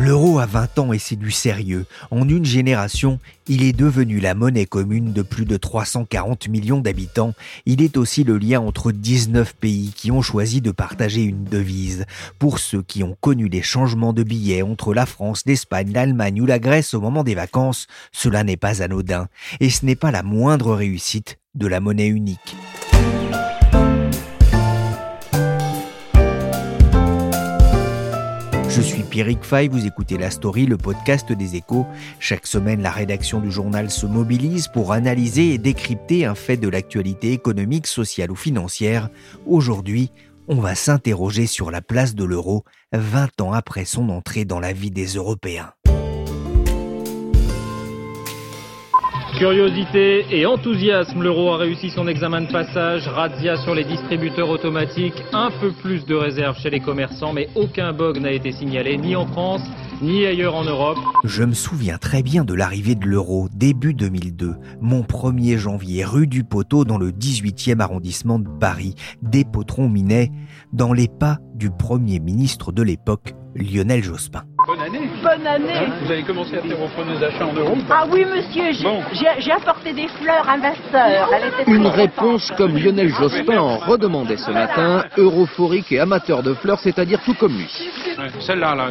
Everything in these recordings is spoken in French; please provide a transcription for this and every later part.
L'euro a 20 ans et c'est du sérieux. En une génération, il est devenu la monnaie commune de plus de 340 millions d'habitants. Il est aussi le lien entre 19 pays qui ont choisi de partager une devise. Pour ceux qui ont connu les changements de billets entre la France, l'Espagne, l'Allemagne ou la Grèce au moment des vacances, cela n'est pas anodin. Et ce n'est pas la moindre réussite de la monnaie unique. Je suis Pierrick Fay, vous écoutez La Story, le podcast des échos. Chaque semaine, la rédaction du journal se mobilise pour analyser et décrypter un fait de l'actualité économique, sociale ou financière. Aujourd'hui, on va s'interroger sur la place de l'euro 20 ans après son entrée dans la vie des Européens. Curiosité et enthousiasme, l'euro a réussi son examen de passage, razzia sur les distributeurs automatiques, un peu plus de réserves chez les commerçants, mais aucun bug n'a été signalé, ni en France, ni ailleurs en Europe. Je me souviens très bien de l'arrivée de l'euro début 2002, mon 1er janvier, rue du Poteau dans le 18e arrondissement de Paris, des potrons minaient dans les pas du premier ministre de l'époque, Lionel Jospin. Bonne année. Bonne année. Hein, vous avez commencé à faire vos premiers achats en euros Ah oui, monsieur, j'ai apporté des fleurs à ma sœur. Une réponse comme Lionel Jospin en redemandait ce matin, europhorique et amateur de fleurs, c'est-à-dire tout comme lui. Celles-là, là,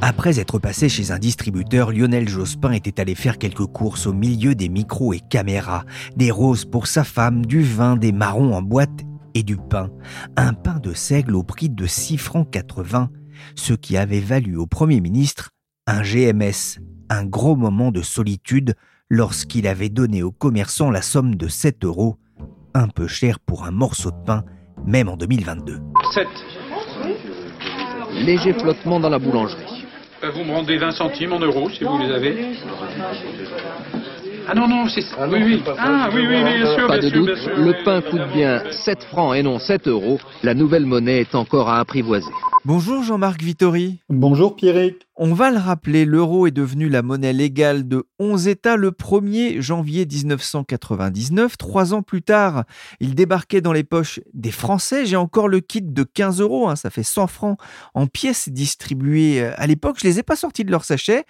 Après être passé chez un distributeur, Lionel Jospin était allé faire quelques courses au milieu des micros et caméras. Des roses pour sa femme, du vin, des marrons en boîte et du pain. Un pain de seigle au prix de 6 francs 80 ce qui avait valu au Premier ministre un GMS, un gros moment de solitude lorsqu'il avait donné aux commerçants la somme de 7 euros, un peu cher pour un morceau de pain, même en 2022. 7. Léger flottement dans la boulangerie. Euh, vous me rendez 20 centimes en euros si vous les avez. Ah non, non, c'est ah oui, oui. Ah oui, oui, bien sûr. Pas de doute, le pain coûte bien 7 francs et non 7 euros. La nouvelle monnaie est encore à apprivoiser. Bonjour Jean-Marc Vittori. Bonjour Pierrick. On va le rappeler, l'euro est devenu la monnaie légale de 11 États le 1er janvier 1999. Trois ans plus tard, il débarquait dans les poches des Français. J'ai encore le kit de 15 euros, hein, ça fait 100 francs en pièces distribuées euh, à l'époque. Je ne les ai pas sortis de leur sachet.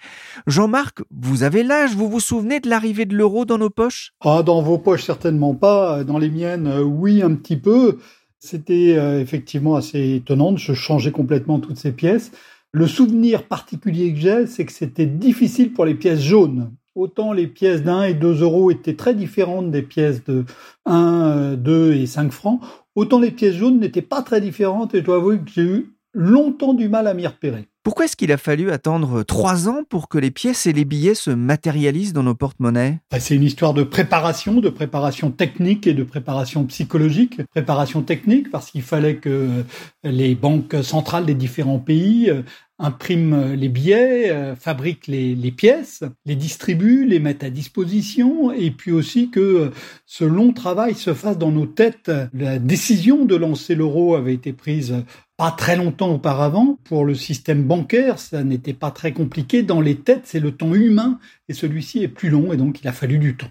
Jean-Marc, vous avez l'âge, vous vous souvenez de l'arrivée de l'euro dans nos poches? Ah, dans vos poches certainement pas. Dans les miennes, euh, oui, un petit peu. C'était euh, effectivement assez étonnant de se changer complètement toutes ces pièces. Le souvenir particulier que j'ai, c'est que c'était difficile pour les pièces jaunes. Autant les pièces d'un et deux euros étaient très différentes des pièces de 1, 2 et 5 francs, autant les pièces jaunes n'étaient pas très différentes et je dois avouer que j'ai eu longtemps du mal à m'y repérer. Pourquoi est-ce qu'il a fallu attendre trois ans pour que les pièces et les billets se matérialisent dans nos porte-monnaies? Bah, C'est une histoire de préparation, de préparation technique et de préparation psychologique. Préparation technique parce qu'il fallait que les banques centrales des différents pays euh, impriment les billets, euh, fabriquent les, les, pièces, les distribuent, les mettent à disposition, et puis aussi que ce long travail se fasse dans nos têtes. La décision de lancer l'euro avait été prise pas très longtemps auparavant. Pour le système bancaire, ça n'était pas très compliqué. Dans les têtes, c'est le temps humain et celui-ci est plus long et donc il a fallu du temps.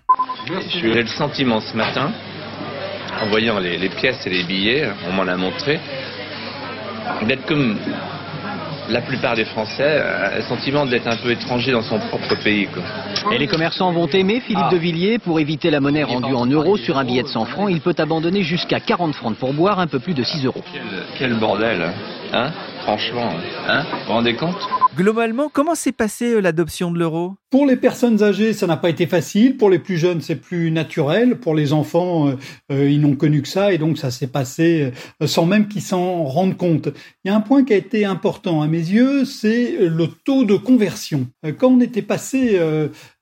J'ai le sentiment ce matin, en voyant les, les pièces et les billets, on m'en a montré, d'être comme la plupart des Français a le sentiment d'être un peu étranger dans son propre pays. Et les commerçants vont aimer Philippe ah. de Villiers. Pour éviter la monnaie rendue en euros sur un billet de 100 francs, il peut abandonner jusqu'à 40 francs de pourboire, un peu plus de 6 euros. Quel, bordel, hein Franchement, hein Vous vous rendez compte? Globalement, comment s'est passée euh, l'adoption de l'euro? Pour les personnes âgées, ça n'a pas été facile. Pour les plus jeunes, c'est plus naturel. Pour les enfants, euh, euh, ils n'ont connu que ça et donc ça s'est passé sans même qu'ils s'en rendent compte. Il y a un point qui a été important à mes yeux, c'est le taux de conversion. Quand on était passé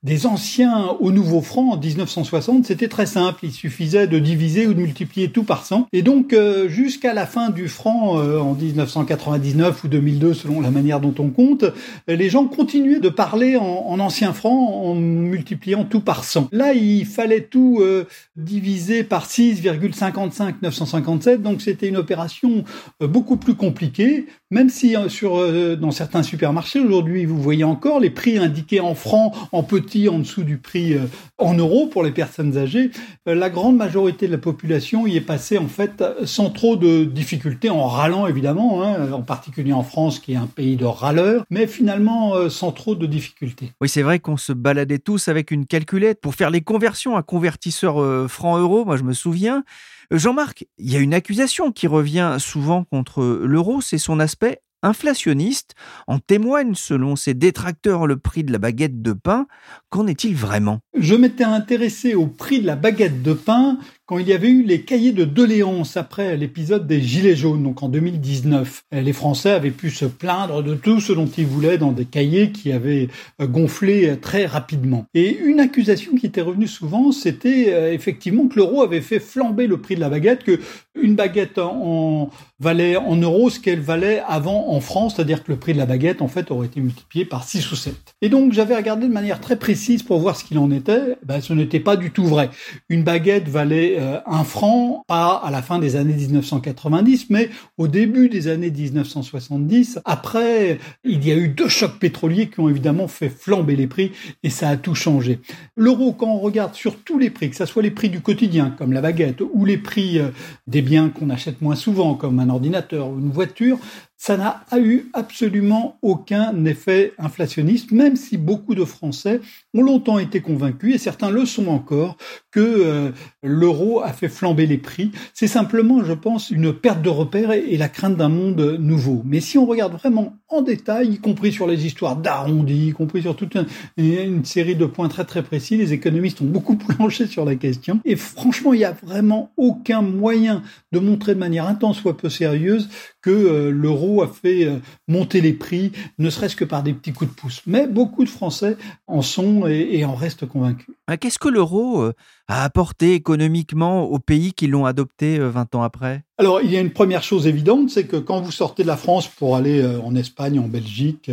des anciens au nouveau franc en 1960, c'était très simple. Il suffisait de diviser ou de multiplier tout par 100. Et donc, euh, jusqu'à la fin du franc euh, en 1999 ou 2002, selon la manière dont on compte, les gens continuaient de parler en, en ancien franc en multipliant tout par 100. Là, il fallait tout euh, diviser par 6,55 957. Donc, c'était une opération beaucoup plus compliquée. Même si sur dans certains supermarchés aujourd'hui, vous voyez encore les prix indiqués en francs, en en dessous du prix en euros pour les personnes âgées. La grande majorité de la population y est passée en fait sans trop de difficultés, en râlant évidemment, hein, en particulier en France qui est un pays de râleurs, mais finalement euh, sans trop de difficultés. Oui, c'est vrai qu'on se baladait tous avec une calculette pour faire les conversions à convertisseur euh, franc-euro, moi je me souviens. Euh, Jean-Marc, il y a une accusation qui revient souvent contre l'euro, c'est son aspect inflationniste. En témoigne, selon ses détracteurs, le prix de la baguette de pain. Qu'en est-il vraiment? Je m'étais intéressé au prix de la baguette de pain quand il y avait eu les cahiers de doléances après l'épisode des Gilets jaunes, donc en 2019. Les Français avaient pu se plaindre de tout ce dont ils voulaient dans des cahiers qui avaient euh, gonflé très rapidement. Et une accusation qui était revenue souvent, c'était euh, effectivement que l'euro avait fait flamber le prix de la baguette, que une baguette en valait en euros ce qu'elle valait avant en France, c'est-à-dire que le prix de la baguette en fait aurait été multiplié par 6 ou 7. Et donc j'avais regardé de manière très précise pour voir ce qu'il en était, ben, ce n'était pas du tout vrai. Une baguette valait euh, un franc, pas à la fin des années 1990, mais au début des années 1970. Après, il y a eu deux chocs pétroliers qui ont évidemment fait flamber les prix et ça a tout changé. L'euro, quand on regarde sur tous les prix, que ce soit les prix du quotidien comme la baguette ou les prix euh, des biens qu'on achète moins souvent comme un ordinateur ou une voiture, ça n'a eu absolument aucun effet inflationniste, même si beaucoup de Français ont longtemps été convaincus, et certains le sont encore, que euh, l'euro a fait flamber les prix. C'est simplement, je pense, une perte de repères et, la crainte d'un monde nouveau. Mais si on regarde vraiment en détail, y compris sur les histoires d'arrondi, y compris sur toute une, série de points très très précis, les économistes ont beaucoup planché sur la question. Et franchement, il n'y a vraiment aucun moyen de montrer de manière intense soit peu sérieuse que euh, l'euro a fait euh, monter les prix, ne serait-ce que par des petits coups de pouce. Mais beaucoup de Français en sont et, en restent convaincus. Qu'est-ce que l'euro euh, a apporté économiquement aux pays qui l'ont adopté 20 ans après? Alors, il y a une première chose évidente, c'est que quand vous sortez de la France pour aller en Espagne, en Belgique,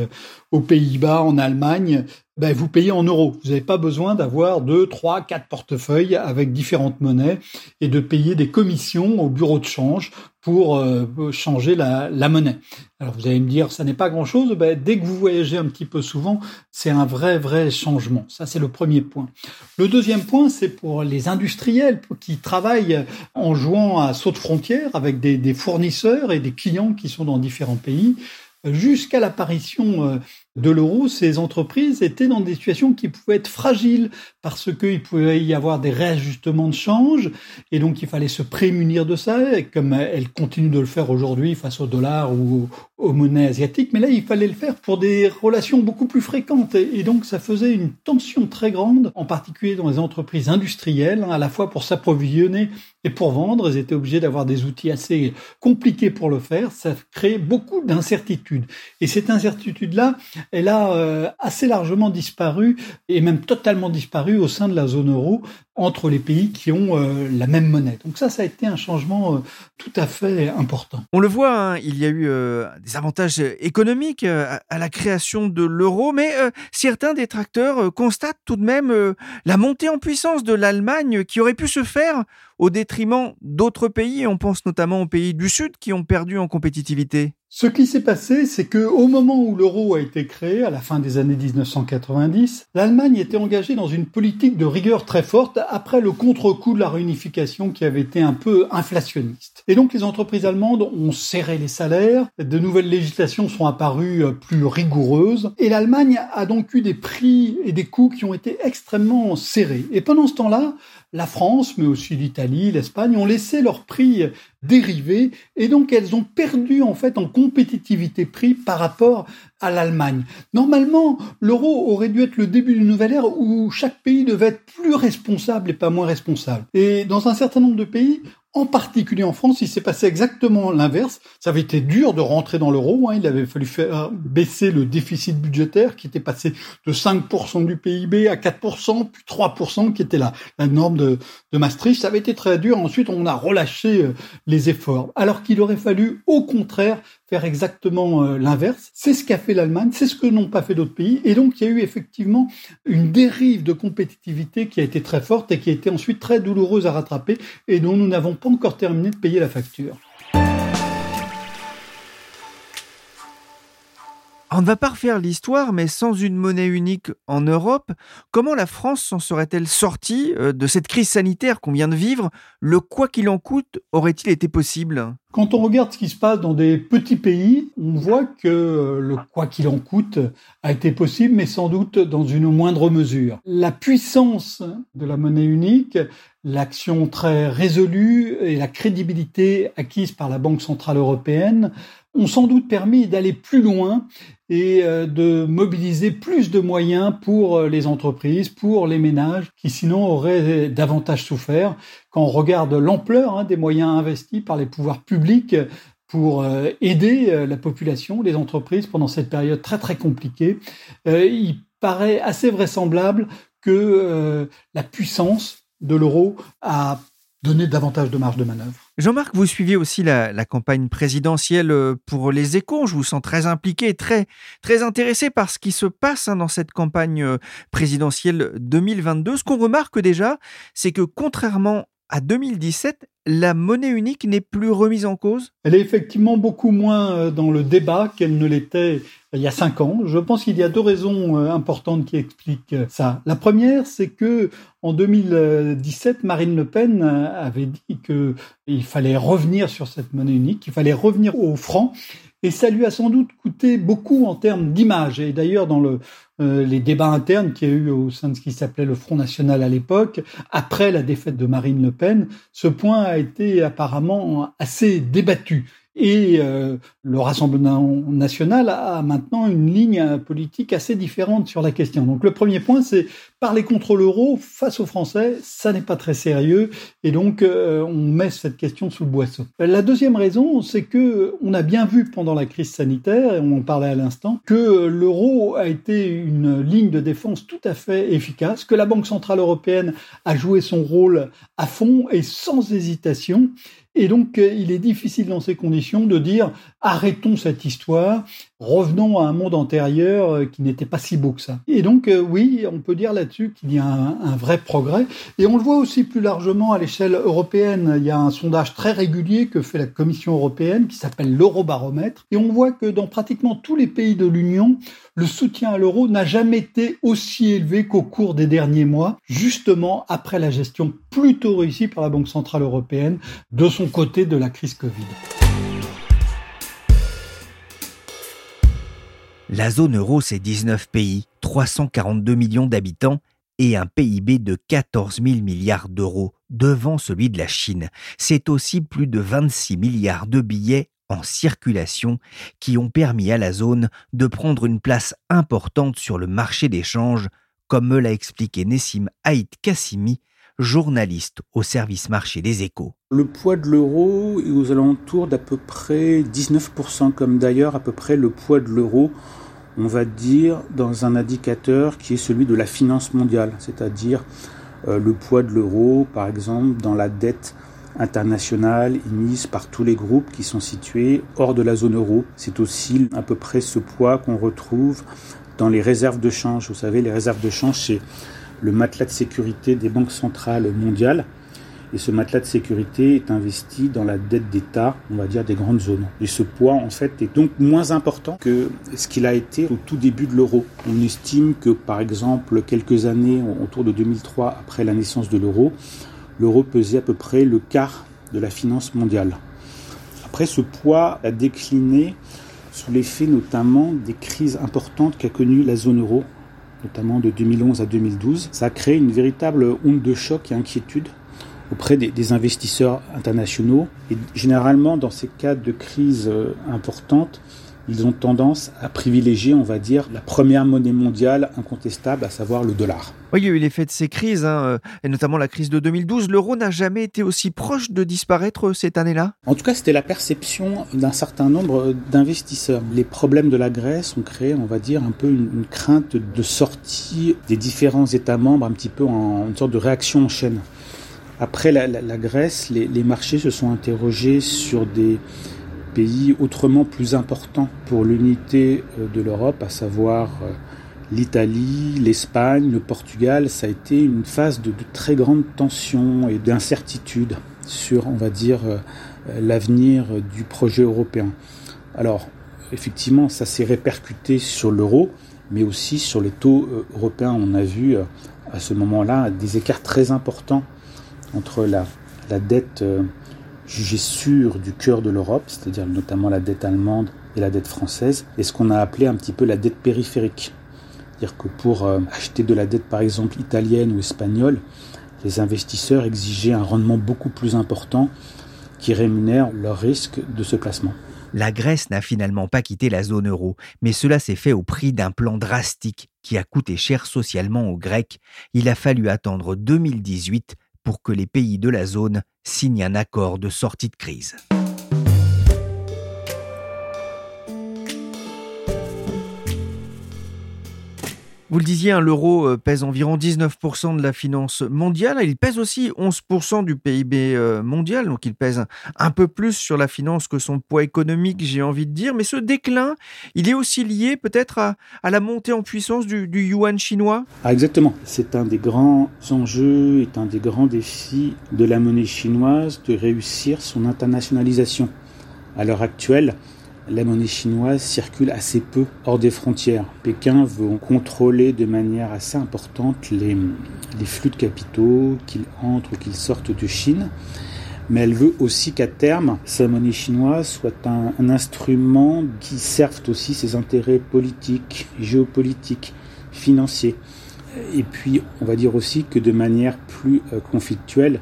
aux Pays-Bas, en Allemagne, ben, vous payez en euros. Vous n'avez pas besoin d'avoir deux, trois, quatre portefeuilles avec différentes monnaies et de payer des commissions au bureau de change pour euh, changer la, monnaie. Alors vous allez me dire, ça n'est pas grand-chose. Ben, dès que vous voyagez un petit peu souvent, c'est un vrai, vrai changement. Ça, c'est le premier point. Le deuxième point, c'est pour les industriels qui travaillent en jouant à saut de frontière avec des, des fournisseurs et des clients qui sont dans différents pays. Jusqu'à l'apparition euh, de l'euro, ces entreprises étaient dans des situations qui pouvaient être fragiles parce qu'il pouvait y avoir des réajustements de change et donc il fallait se prémunir de ça, comme elles continuent de le faire aujourd'hui face au dollar ou aux monnaies asiatiques. Mais là, il fallait le faire pour des relations beaucoup plus fréquentes et donc ça faisait une tension très grande, en particulier dans les entreprises industrielles, hein, à la fois pour s'approvisionner et pour vendre. Elles étaient obligées d'avoir des outils assez compliqués pour le faire. Ça crée beaucoup d'incertitudes. Et cette incertitude-là, elle a euh, assez largement disparu et même totalement disparu au sein de la zone euro entre les pays qui ont euh, la même monnaie. Donc ça, ça a été un changement euh, tout à fait important. On le voit, hein, il y a eu des avantages économiques à, la création de l'euro, mais certains détracteurs constatent tout de même la montée en puissance de l'Allemagne qui aurait pu se faire au détriment d'autres pays. On pense notamment aux pays du Sud qui ont perdu en compétitivité. Ce qui s'est passé, c'est que au moment où l'euro a été créé, à la fin des années 1990, l'Allemagne était engagée dans une politique de rigueur très forte après le contre-coup de la réunification qui avait été un peu inflationniste. Et donc les entreprises allemandes ont serré les salaires, de nouvelles législations sont apparues euh, plus rigoureuses, et l'Allemagne a donc eu des prix et des coûts qui ont été extrêmement serrés. Et pendant ce temps-là, la France, mais aussi l'Italie, l'Espagne, ont laissé leur prix dériver et donc elles ont perdu en fait en compétitivité prix par rapport à l'Allemagne. Normalement, l'euro aurait dû être le début d'une nouvelle ère où chaque pays devait être plus responsable et pas moins responsable. Et dans un certain nombre de pays, en particulier en France, il s'est passé exactement l'inverse. Ça avait été dur de rentrer dans l'euro. Hein. Il avait fallu faire baisser le déficit budgétaire qui était passé de 5% du PIB à 4%, puis 3% qui était la, la norme de, de Maastricht. Ça avait été très dur. Ensuite, on a relâché euh, les efforts. Alors qu'il aurait fallu, au contraire, faire exactement euh, l'inverse. C'est ce qu'a fait l'Allemagne, c'est ce que n'ont pas fait d'autres pays. Et donc, il y a eu effectivement une dérive de compétitivité qui a été très forte et qui a été ensuite très douloureuse à rattraper et dont nous n'avons pas encore terminé de payer la facture. On ne va pas refaire l'histoire, mais sans une monnaie unique en Europe, comment la France s'en serait-elle sortie euh, de cette crise sanitaire qu'on vient de vivre? Le quoi qu'il en coûte aurait-il été possible? Quand on regarde ce qui se passe dans des petits pays, on voit que euh, le quoi qu'il en coûte a été possible, mais sans doute dans une moindre mesure. La puissance de la monnaie unique, l'action très résolue et la crédibilité acquise par la Banque centrale européenne ont sans doute permis d'aller plus loin et euh, de mobiliser plus de moyens pour euh, les entreprises, pour les ménages qui sinon auraient davantage souffert. Quand on regarde l'ampleur hein, des moyens investis par les pouvoirs publics pour euh, aider la population, les entreprises pendant cette période très très compliquée, il paraît assez vraisemblable que la puissance de l'euro a donné davantage de marge de manœuvre. Jean-Marc, vous suivez aussi la, campagne présidentielle euh, pour les échos. Je vous sens très impliqué, très, très intéressé par ce qui se passe hein, dans cette campagne euh, présidentielle 2022. Ce qu'on remarque déjà, c'est que contrairement à 2017, la monnaie unique n'est plus remise en cause? Elle est effectivement beaucoup moins euh, dans le débat qu'elle ne l'était il y a cinq ans. Je pense qu'il y a deux raisons euh, importantes qui expliquent euh, ça. La première, c'est que en 2017, Marine Le Pen avait dit qu'il fallait revenir sur cette monnaie unique, qu'il fallait revenir au franc. Et ça lui a sans doute coûté beaucoup en termes d'image. Et d'ailleurs, dans euh, les débats internes qu'il y a eu au sein de ce qui s'appelait le Front National à l'époque, après la défaite de Marine Le Pen, ce point a été apparemment assez débattu. Et euh, le Rassemblement national a maintenant une ligne politique assez différente sur la question. Donc le premier point, c'est parler contre l'euro face aux Français, ça n'est pas très sérieux, et donc euh, on met cette question sous le boisseau. La deuxième raison, c'est que on a bien vu pendant la crise sanitaire, et on en parlait à l'instant, que l'euro a été une ligne de défense tout à fait efficace, que la Banque centrale européenne a joué son rôle à fond et sans hésitation, et donc, euh, il est difficile dans ces conditions de dire arrêtons cette histoire, revenons à un monde antérieur euh, qui n'était pas si beau que ça. Et donc, euh, oui, on peut dire là-dessus qu'il y a un, vrai progrès. Et on le voit aussi plus largement à l'échelle européenne. Il y a un sondage très régulier que fait la Commission européenne qui s'appelle l'Eurobaromètre. Et on voit que dans pratiquement tous les pays de l'Union, le soutien à l'euro n'a jamais été aussi élevé qu'au cours des derniers mois, justement après la gestion plutôt réussie par la Banque Centrale Européenne de son côté de la crise Covid. La zone euro, c'est 19 pays, 342 millions d'habitants et un PIB de 14 000 milliards d'euros devant celui de la Chine. C'est aussi plus de 26 milliards de billets en circulation qui ont permis à la zone de prendre une place importante sur le marché d'échange, comme me l'a expliqué Nessim Haït Kassimi, journaliste au service marché des échos. Le poids de l'euro est aux alentours d'à peu près 19%, comme d'ailleurs à peu près le poids de l'euro, on va dire, dans un indicateur qui est celui de la finance mondiale, c'est-à-dire euh, le poids de l'euro, par exemple, dans la dette internationale émise par tous les groupes qui sont situés hors de la zone euro. C'est aussi à peu près ce poids qu'on retrouve dans les réserves de change. Vous savez, les réserves de change, c'est le matelas de sécurité des banques centrales mondiales. Et ce matelas de sécurité est investi dans la dette d'État, on va dire, des grandes zones. Et ce poids, en fait, est donc moins important que ce qu'il a été au tout début de l'euro. On estime que, par exemple, quelques années, autour de 2003, après la naissance de l'euro, l'euro pesait à peu près le quart de la finance mondiale. Après, ce poids a décliné sous l'effet notamment des crises importantes qu'a connues la zone euro notamment de 2011 à 2012, ça a créé une véritable onde de choc et inquiétude auprès des, investisseurs internationaux. Et généralement, dans ces cas de crise euh, importante, ils ont tendance à privilégier, on va dire, la première monnaie mondiale incontestable, à savoir le dollar. Oui, il y a eu l'effet de ces crises, hein, euh, et notamment la crise de 2012. L'euro n'a jamais été aussi proche de disparaître euh, cette année-là? En tout cas, c'était la perception d'un certain nombre d'investisseurs. Les problèmes de la Grèce ont créé, on va dire, un peu une, crainte de sortie des différents États membres, un petit peu en une sorte de réaction en chaîne. Après la, Grèce, les, marchés se sont interrogés sur des pays autrement plus importants pour l'unité euh, de l'Europe, à savoir euh, l'Italie, l'Espagne, le Portugal. Ça a été une phase de, très grande tension et d'incertitude sur, on va dire, euh, l'avenir du projet européen. Alors, effectivement, ça s'est répercuté sur l'euro, mais aussi sur les taux européens. On a vu à ce moment-là des écarts très importants entre la, la dette euh, jugée sûre du cœur de l'Europe, c'est-à-dire notamment la dette allemande et la dette française, et ce qu'on a appelé un petit peu la dette périphérique. C'est-à-dire que pour euh, acheter de la dette par exemple italienne ou espagnole, les investisseurs exigeaient un rendement beaucoup plus important qui rémunère leur risque de ce placement. La Grèce n'a finalement pas quitté la zone euro, mais cela s'est fait au prix d'un plan drastique qui a coûté cher socialement aux Grecs. Il a fallu attendre 2018 pour que les pays de la zone signent un accord de sortie de crise. Vous le disiez, l'euro euh, pèse environ 19% de la finance mondiale. Il pèse aussi 11% du PIB euh, mondial, donc il pèse un peu plus sur la finance que son poids économique, j'ai envie de dire. Mais ce déclin, il est aussi lié peut-être à, la montée en puissance du, yuan chinois? Ah, Exactement. C'est un des grands enjeux, est un des grands défis de la monnaie chinoise de réussir son internationalisation. À l'heure actuelle, la monnaie chinoise circule assez peu hors des frontières. Pékin veut contrôler de manière assez importante les, flux de capitaux, qu'ils entrent ou qu'ils sortent de Chine. Mais elle veut aussi qu'à terme, sa monnaie chinoise soit un, instrument qui serve aussi ses intérêts politiques, géopolitiques, financiers. Et puis, on va dire aussi que de manière plus euh, conflictuelle,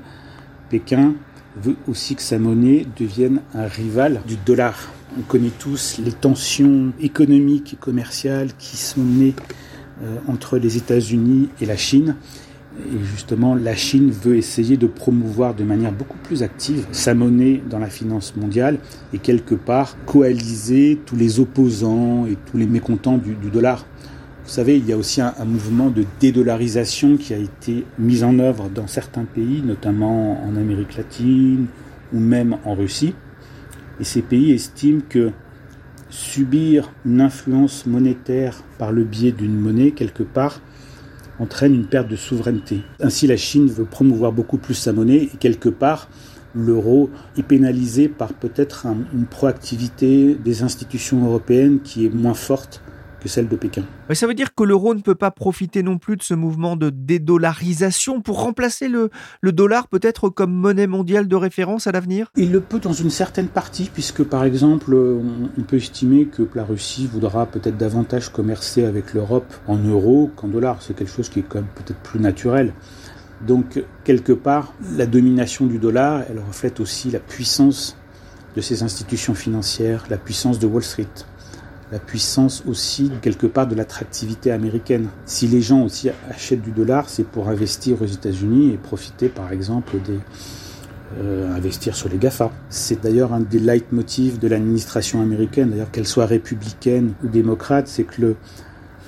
Pékin veut aussi que sa monnaie devienne un rival du dollar. On connaît tous les tensions économiques et commerciales qui sont nées euh, entre les États-Unis et la Chine. Et justement, la Chine veut essayer de promouvoir de manière beaucoup plus active sa monnaie dans la finance mondiale et quelque part coaliser tous les opposants et tous les mécontents du, dollar. Vous savez, il y a aussi un, un, mouvement de dédollarisation qui a été mis en œuvre dans certains pays, notamment en Amérique latine ou même en Russie. Et ces pays estiment que subir une influence monétaire par le biais d'une monnaie, quelque part, entraîne une perte de souveraineté. Ainsi, la Chine veut promouvoir beaucoup plus sa monnaie et quelque part, l'euro est pénalisé par peut-être une proactivité des institutions européennes qui est moins forte celle de Pékin. ça veut dire que l'euro ne peut pas profiter non plus de ce mouvement de dédollarisation pour remplacer le, le dollar peut-être comme monnaie mondiale de référence à l'avenir? Il le peut dans une certaine partie, puisque par exemple, on peut estimer que la Russie voudra peut-être davantage commercer avec l'Europe en euros qu'en dollars. C'est quelque chose qui est quand même peut-être plus naturel. Donc, quelque part, la domination du dollar, elle reflète aussi la puissance de ces institutions financières, la puissance de Wall Street la puissance aussi quelque part de l'attractivité américaine. Si les gens aussi achètent du dollar, c'est pour investir aux États-Unis et profiter par exemple des euh, investir sur les GAFA. C'est d'ailleurs un des leitmotifs de l'administration américaine, d'ailleurs qu'elle soit républicaine ou démocrate, c'est que le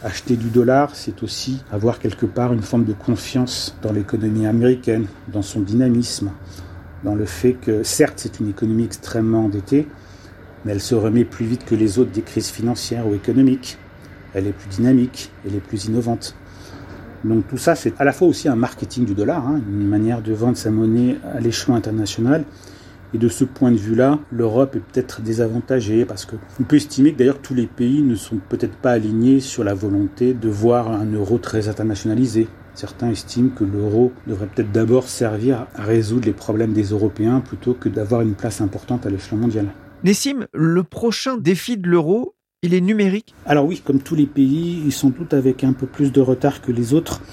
acheter du dollar, c'est aussi avoir quelque part une forme de confiance dans l'économie américaine, dans son dynamisme, dans le fait que certes c'est une économie extrêmement endettée, mais elle se remet plus vite que les autres des crises financières ou économiques. Elle est plus dynamique, elle est plus innovante. Donc tout ça, c'est à la fois aussi un marketing du dollar, hein, une manière de vendre sa monnaie à l'échelon international. Et de ce point de vue-là, l'Europe est peut-être désavantagée parce qu'on peut estimer que d'ailleurs tous les pays ne sont peut-être pas alignés sur la volonté de voir un euro très internationalisé. Certains estiment que l'euro devrait peut-être d'abord servir à résoudre les problèmes des Européens plutôt que d'avoir une place importante à l'échelon mondial. Nessim, le prochain défi de l'euro, il est numérique? Alors oui, comme tous les pays, ils sont tous avec un peu plus de retard que les autres.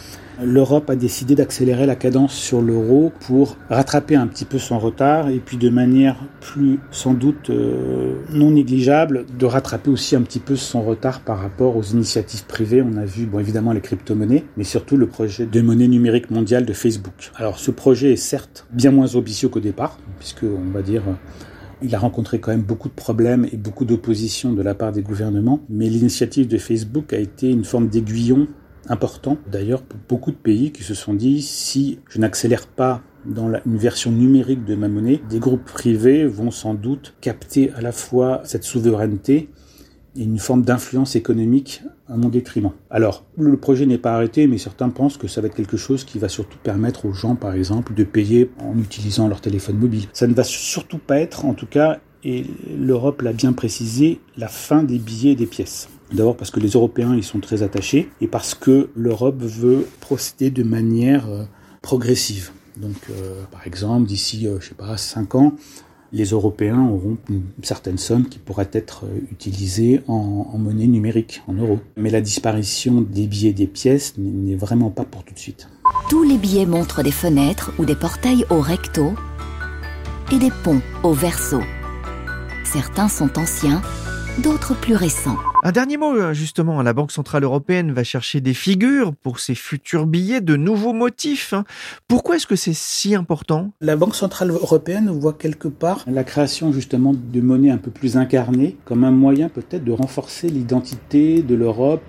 L'Europe a décidé d'accélérer la cadence sur l'euro pour rattraper un petit peu son retard et puis de manière plus sans doute euh, non négligeable de rattraper aussi un petit peu son retard par rapport aux initiatives privées. On a vu bon évidemment les crypto-monnaies mais surtout le projet de monnaie numérique mondiale de Facebook. Alors ce projet est certes bien moins ambitieux qu'au départ puisque on va dire il a rencontré quand même beaucoup de problèmes et beaucoup d'opposition de la part des gouvernements, mais l'initiative de Facebook a été une forme d'aiguillon important d'ailleurs pour beaucoup de pays qui se sont dit si je n'accélère pas dans une version numérique de ma monnaie, des groupes privés vont sans doute capter à la fois cette souveraineté une forme d'influence économique à mon détriment. Alors, le projet n'est pas arrêté, mais certains pensent que ça va être quelque chose qui va surtout permettre aux gens, par exemple, de payer en utilisant leur téléphone mobile. Ça ne va surtout pas être, en tout cas, et l'Europe l'a bien précisé, la fin des billets et des pièces. D'abord parce que les Européens y sont très attachés et parce que l'Europe veut procéder de manière euh, progressive. Donc, euh, par exemple, d'ici, euh, je sais pas, 5 ans, les Européens auront une certaine somme qui pourra être utilisée en, monnaie numérique, en euros. Mais la disparition des billets et des pièces n'est vraiment pas pour tout de suite. Tous les billets montrent des fenêtres ou des portails au recto et des ponts au verso. Certains sont anciens, d'autres plus récents. Un dernier mot, euh, justement, la Banque Centrale Européenne va chercher des figures pour ses futurs billets, de nouveaux motifs. Hein. Pourquoi est-ce que c'est si important? La Banque Centrale Européenne voit quelque part la création justement de monnaies un peu plus incarnées comme un moyen peut-être de renforcer l'identité de l'Europe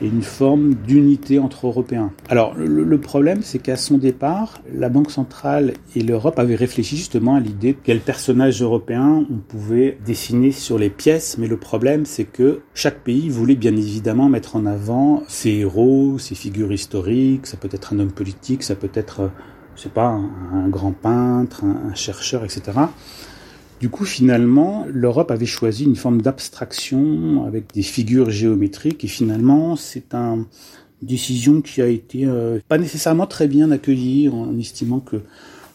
et une forme d'unité entre Européens. Alors le, problème, c'est qu'à son départ, la Banque centrale et l'Europe avaient réfléchi justement à l'idée de quel personnage européen on pouvait dessiner sur les pièces, mais le problème, c'est que chaque pays voulait bien évidemment mettre en avant ses héros, ses figures historiques, ça peut être un homme politique, ça peut être, je sais pas, un, grand peintre, un chercheur, etc. Du coup, finalement, l'Europe avait choisi une forme d'abstraction avec des figures géométriques et finalement, c'est une décision qui a été euh, pas nécessairement très bien accueillie en estimant que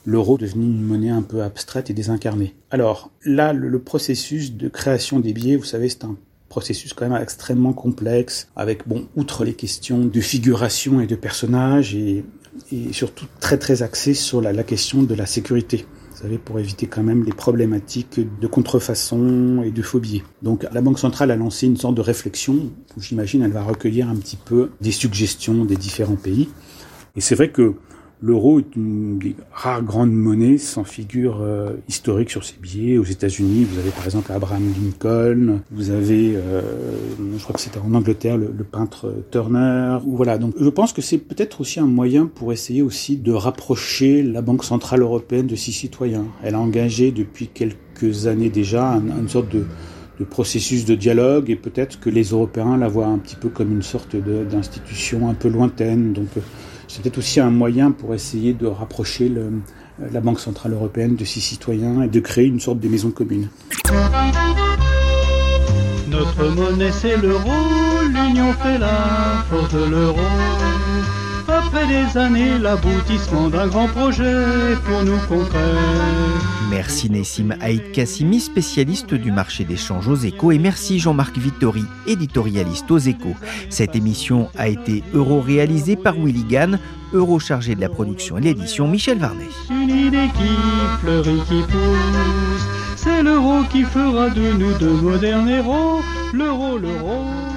l'euro devenait une monnaie un peu abstraite et désincarnée. Alors là, le, processus de création des billets, vous savez, c'est un processus quand même extrêmement complexe avec, bon, outre les questions de figuration et de personnages et, surtout très très axé sur la, question de la sécurité pour éviter quand même les problématiques de contrefaçon et de phobie. Donc la Banque centrale a lancé une sorte de réflexion où j'imagine elle va recueillir un petit peu des suggestions des différents pays. Et c'est vrai que L'euro est une des rares grandes monnaies sans figure euh, historique sur ses billets. Aux États-Unis, vous avez par exemple Abraham Lincoln, vous avez, euh, je crois que c'était en Angleterre, le, le, peintre Turner. Voilà, donc je pense que c'est peut-être aussi un moyen pour essayer aussi de rapprocher la Banque centrale européenne de ses citoyens. Elle a engagé depuis quelques années déjà une, sorte de de processus de dialogue et peut-être que les Européens la voient un petit peu comme une sorte d'institution un peu lointaine. Donc peut-être aussi un moyen pour essayer de rapprocher la Banque Centrale Européenne de ses citoyens et de créer une sorte de maison commune. Notre monnaie c'est l'euro, l'union fait la force de l'euro. Après des années, l'aboutissement d'un grand projet pour nous concret. Merci Nessim Haït Kassimi, spécialiste du marché d'échange aux échos, et merci Jean-Marc Vittori, éditorialiste aux échos. Cette émission a été euro-réalisée par Willy Gann, euro chargé de la production et l'édition Michel Varnet. Une idée qui fleurit, qui pousse, c'est l'euro qui fera de nous de modernes héros, l'euro, l'euro.